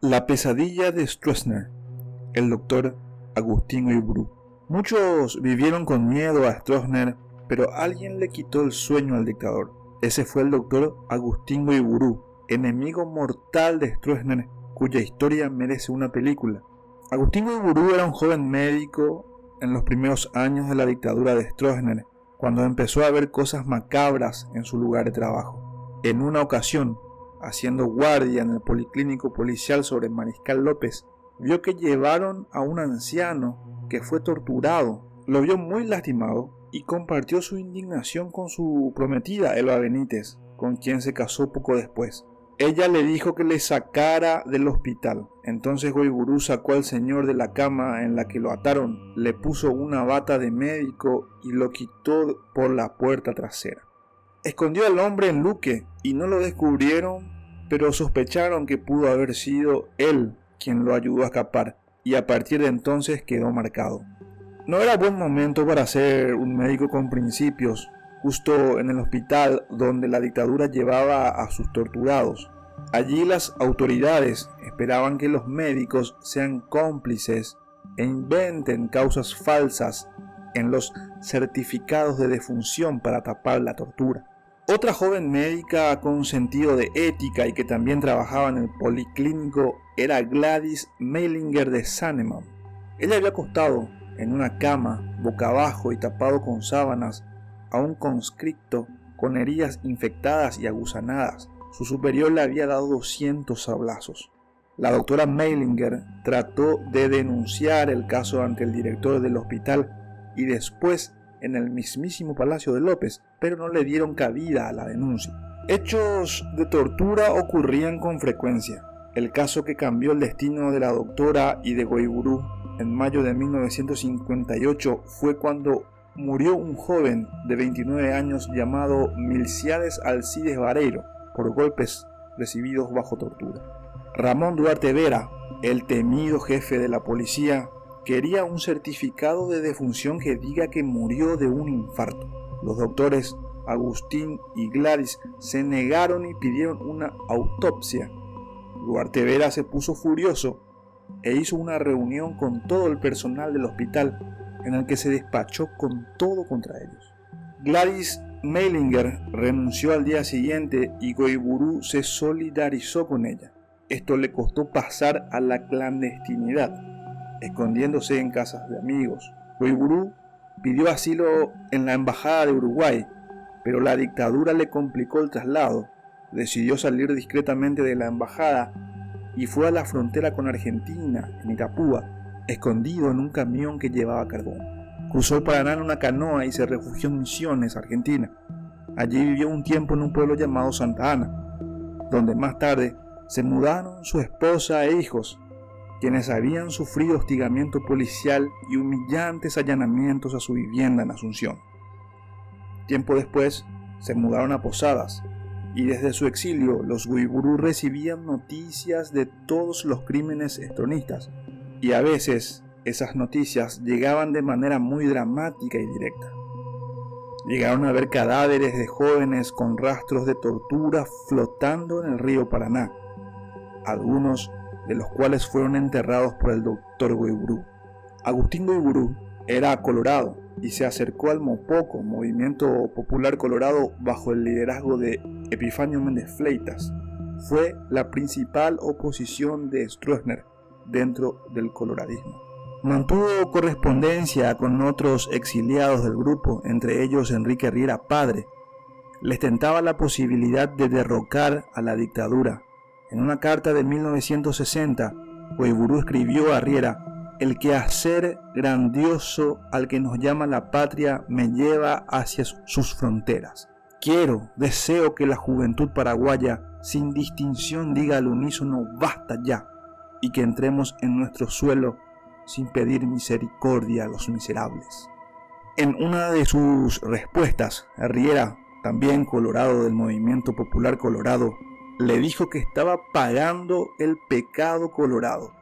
La pesadilla de Stroessner, el doctor Agustín Oiburu. Muchos vivieron con miedo a Stroessner, pero alguien le quitó el sueño al dictador. Ese fue el doctor Agustín Oiburu, enemigo mortal de Stroessner, cuya historia merece una película. Agustín Oiburu era un joven médico en los primeros años de la dictadura de Stroessner, cuando empezó a ver cosas macabras en su lugar de trabajo. En una ocasión, haciendo guardia en el policlínico policial sobre Mariscal López, vio que llevaron a un anciano que fue torturado. Lo vio muy lastimado y compartió su indignación con su prometida, Elba Benítez, con quien se casó poco después. Ella le dijo que le sacara del hospital. Entonces Goiburú sacó al señor de la cama en la que lo ataron, le puso una bata de médico y lo quitó por la puerta trasera. Escondió al hombre en Luque y no lo descubrieron, pero sospecharon que pudo haber sido él quien lo ayudó a escapar y a partir de entonces quedó marcado. No era buen momento para ser un médico con principios, justo en el hospital donde la dictadura llevaba a sus torturados. Allí las autoridades esperaban que los médicos sean cómplices e inventen causas falsas en los certificados de defunción para tapar la tortura. Otra joven médica con sentido de ética y que también trabajaba en el policlínico era Gladys Meilinger de Saneman. Ella había acostado en una cama, boca abajo y tapado con sábanas, a un conscripto con heridas infectadas y aguzanadas. Su superior le había dado 200 sablazos. La doctora Meilinger trató de denunciar el caso ante el director del hospital y después en el mismísimo Palacio de López, pero no le dieron cabida a la denuncia. Hechos de tortura ocurrían con frecuencia. El caso que cambió el destino de la doctora y de Goiburú en mayo de 1958 fue cuando murió un joven de 29 años llamado Milciades Alcides Vareiro por golpes recibidos bajo tortura. Ramón Duarte Vera, el temido jefe de la policía, quería un certificado de defunción que diga que murió de un infarto. Los doctores Agustín y Gladys se negaron y pidieron una autopsia. Duarte Vera se puso furioso e hizo una reunión con todo el personal del hospital en el que se despachó con todo contra ellos. Gladys Meilinger renunció al día siguiente y Goiburu se solidarizó con ella. Esto le costó pasar a la clandestinidad escondiéndose en casas de amigos. Uiburu pidió asilo en la embajada de Uruguay, pero la dictadura le complicó el traslado. Decidió salir discretamente de la embajada y fue a la frontera con Argentina, en Itapúa, escondido en un camión que llevaba carbón. Cruzó el Paraná en una canoa y se refugió en Misiones, Argentina. Allí vivió un tiempo en un pueblo llamado Santa Ana, donde más tarde se mudaron su esposa e hijos quienes habían sufrido hostigamiento policial y humillantes allanamientos a su vivienda en Asunción. Tiempo después, se mudaron a Posadas, y desde su exilio los Guiburú recibían noticias de todos los crímenes estronistas, y a veces esas noticias llegaban de manera muy dramática y directa. Llegaron a ver cadáveres de jóvenes con rastros de tortura flotando en el río Paraná. Algunos de los cuales fueron enterrados por el doctor Goiburú. Agustín Goiburú era colorado y se acercó al Mopoco, movimiento popular colorado bajo el liderazgo de Epifanio Méndez Fleitas. Fue la principal oposición de Stroessner dentro del coloradismo. Mantuvo correspondencia con otros exiliados del grupo, entre ellos Enrique Riera Padre. Les tentaba la posibilidad de derrocar a la dictadura en una carta de 1960, Weiburú escribió a Riera, el quehacer grandioso al que nos llama la patria me lleva hacia sus fronteras. Quiero, deseo que la juventud paraguaya sin distinción diga al unísono basta ya y que entremos en nuestro suelo sin pedir misericordia a los miserables. En una de sus respuestas, Riera, también colorado del movimiento popular colorado, le dijo que estaba pagando el pecado colorado,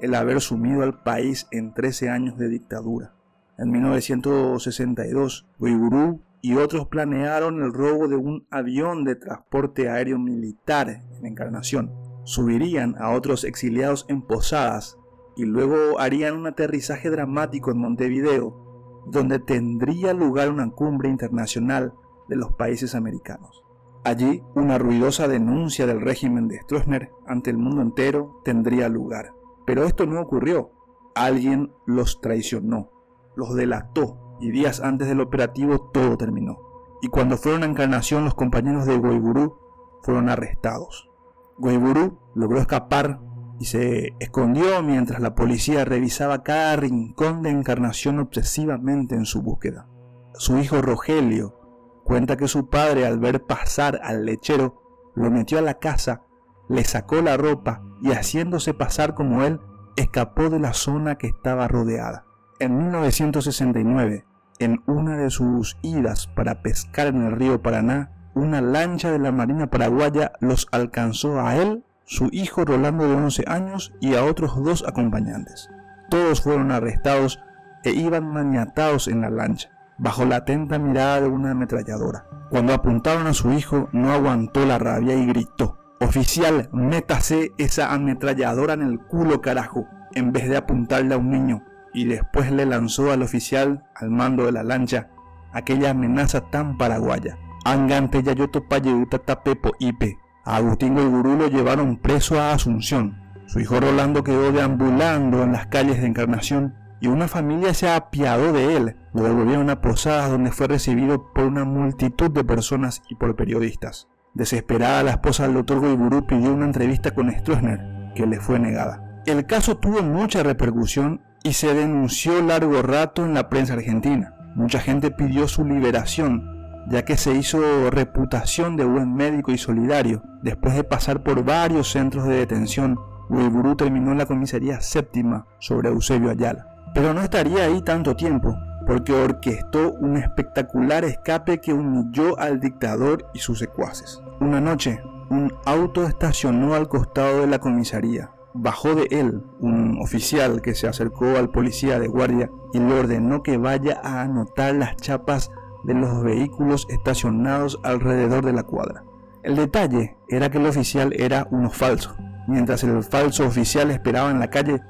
el haber sumido al país en 13 años de dictadura. En 1962, Uigurú y otros planearon el robo de un avión de transporte aéreo militar en Encarnación. subirían a otros exiliados en Posadas y luego harían un aterrizaje dramático en Montevideo, donde tendría lugar una cumbre internacional de los países americanos. Allí, una ruidosa denuncia del régimen de Stroessner ante el mundo entero tendría lugar. Pero esto no ocurrió. Alguien los traicionó, los delató y días antes del operativo todo terminó. Y cuando fueron a Encarnación los compañeros de Goiburú fueron arrestados. Goiburú logró escapar y se escondió mientras la policía revisaba cada rincón de Encarnación obsesivamente en su búsqueda. Su hijo Rogelio cuenta que su padre al ver pasar al lechero lo metió a la casa, le sacó la ropa y haciéndose pasar como él, escapó de la zona que estaba rodeada. En 1969, en una de sus idas para pescar en el río Paraná, una lancha de la Marina Paraguaya los alcanzó a él, su hijo Rolando de 11 años y a otros dos acompañantes. Todos fueron arrestados e iban maniatados en la lancha, bajo la atenta mirada de una ametralladora. Cuando apuntaron a su hijo, no aguantó la rabia y gritó, Oficial, métase esa ametralladora en el culo carajo, en vez de apuntarle a un niño. Y después le lanzó al oficial, al mando de la lancha, aquella amenaza tan paraguaya. Angante yayoto payeuta tapepo ipe. A Agustín Gurú lo llevaron preso a Asunción. Su hijo Rolando quedó deambulando en las calles de Encarnación y una familia se apiadó de él. Lo devolvieron a Posadas donde fue recibido por una multitud de personas y por periodistas. Desesperada, la esposa del doctor Goiburú pidió una entrevista con Stroessner, que le fue negada. El caso tuvo mucha repercusión y se denunció largo rato en la prensa argentina. Mucha gente pidió su liberación ya que se hizo reputación de buen médico y solidario. Después de pasar por varios centros de detención, Uiburú terminó en la comisaría séptima sobre Eusebio Ayala. Pero no estaría ahí tanto tiempo, porque orquestó un espectacular escape que humilló al dictador y sus secuaces. Una noche, un auto estacionó al costado de la comisaría. Bajó de él un oficial que se acercó al policía de guardia y le ordenó que vaya a anotar las chapas de los vehículos estacionados alrededor de la cuadra. El detalle era que el oficial era uno falso. Mientras el falso oficial esperaba en la calle,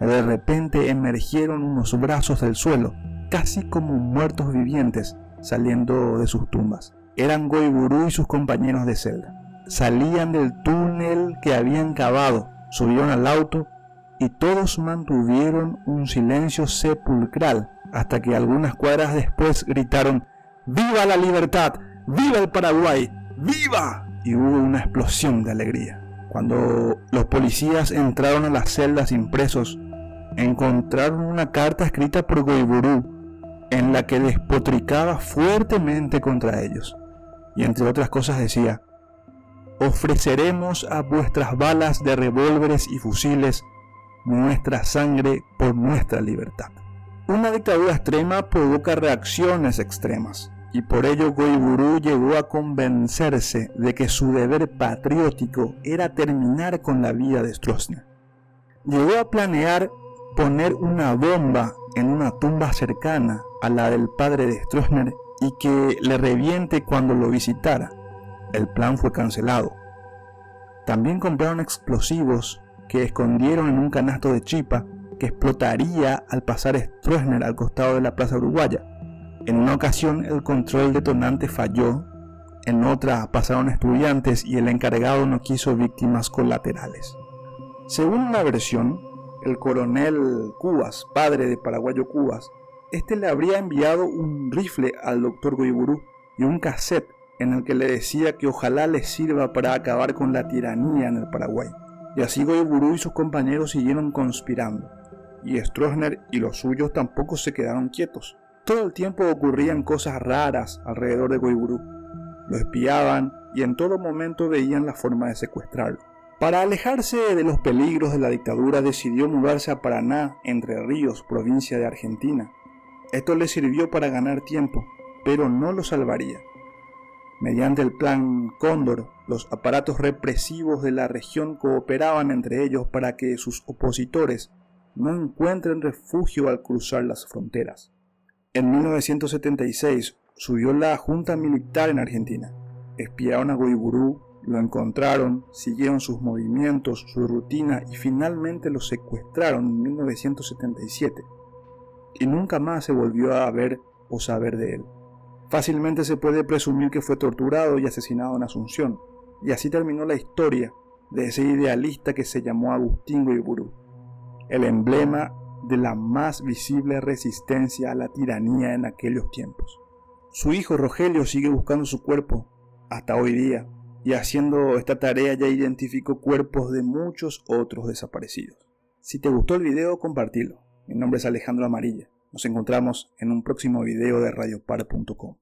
de repente emergieron unos brazos del suelo, casi como muertos vivientes, saliendo de sus tumbas. Eran Goiburú y sus compañeros de celda. Salían del túnel que habían cavado, subieron al auto y todos mantuvieron un silencio sepulcral hasta que algunas cuadras después gritaron ¡Viva la libertad! ¡Viva el Paraguay! ¡Viva! Y hubo una explosión de alegría. Cuando los policías entraron a las celdas impresos, encontraron una carta escrita por Goiburú en la que despotricaba fuertemente contra ellos. Y entre otras cosas decía, ofreceremos a vuestras balas de revólveres y fusiles nuestra sangre por nuestra libertad. Una dictadura extrema provoca reacciones extremas y por ello Goiburú llegó a convencerse de que su deber patriótico era terminar con la vida de Stroessner. Llegó a planear poner una bomba en una tumba cercana a la del padre de Stroessner y que le reviente cuando lo visitara. El plan fue cancelado. También compraron explosivos que escondieron en un canasto de chipa que explotaría al pasar Stroessner al costado de la Plaza Uruguaya. En una ocasión el control detonante falló, en otra pasaron estudiantes y el encargado no quiso víctimas colaterales. Según una versión, el coronel Cubas, padre de Paraguayo Cubas, este le habría enviado un rifle al doctor Goiburú y un cassette en el que le decía que ojalá le sirva para acabar con la tiranía en el Paraguay. Y así Goiburú y sus compañeros siguieron conspirando, y Stroessner y los suyos tampoco se quedaron quietos. Todo el tiempo ocurrían cosas raras alrededor de Goiburú. Lo espiaban y en todo momento veían la forma de secuestrarlo. Para alejarse de los peligros de la dictadura decidió mudarse a Paraná, Entre Ríos, provincia de Argentina. Esto le sirvió para ganar tiempo, pero no lo salvaría. Mediante el plan Cóndor, los aparatos represivos de la región cooperaban entre ellos para que sus opositores no encuentren refugio al cruzar las fronteras. En 1976 subió la Junta Militar en Argentina. Espiaron a Goiburú, Lo encontraron, siguieron sus movimientos, su rutina y finalmente lo secuestraron en 1977. Y nunca más se volvió a ver o saber de él. Fácilmente se puede presumir que fue torturado y asesinado en Asunción, y así terminó la historia de ese idealista que se llamó Agustín Guiburú, el emblema de la más visible resistencia a la tiranía en aquellos tiempos. Su hijo Rogelio sigue buscando su cuerpo hasta hoy día y haciendo esta tarea ya identificó cuerpos de muchos otros desaparecidos. Si te gustó el video, compartilo. Mi nombre es Alejandro Amarilla. Nos encontramos en un próximo video de radiopar.com.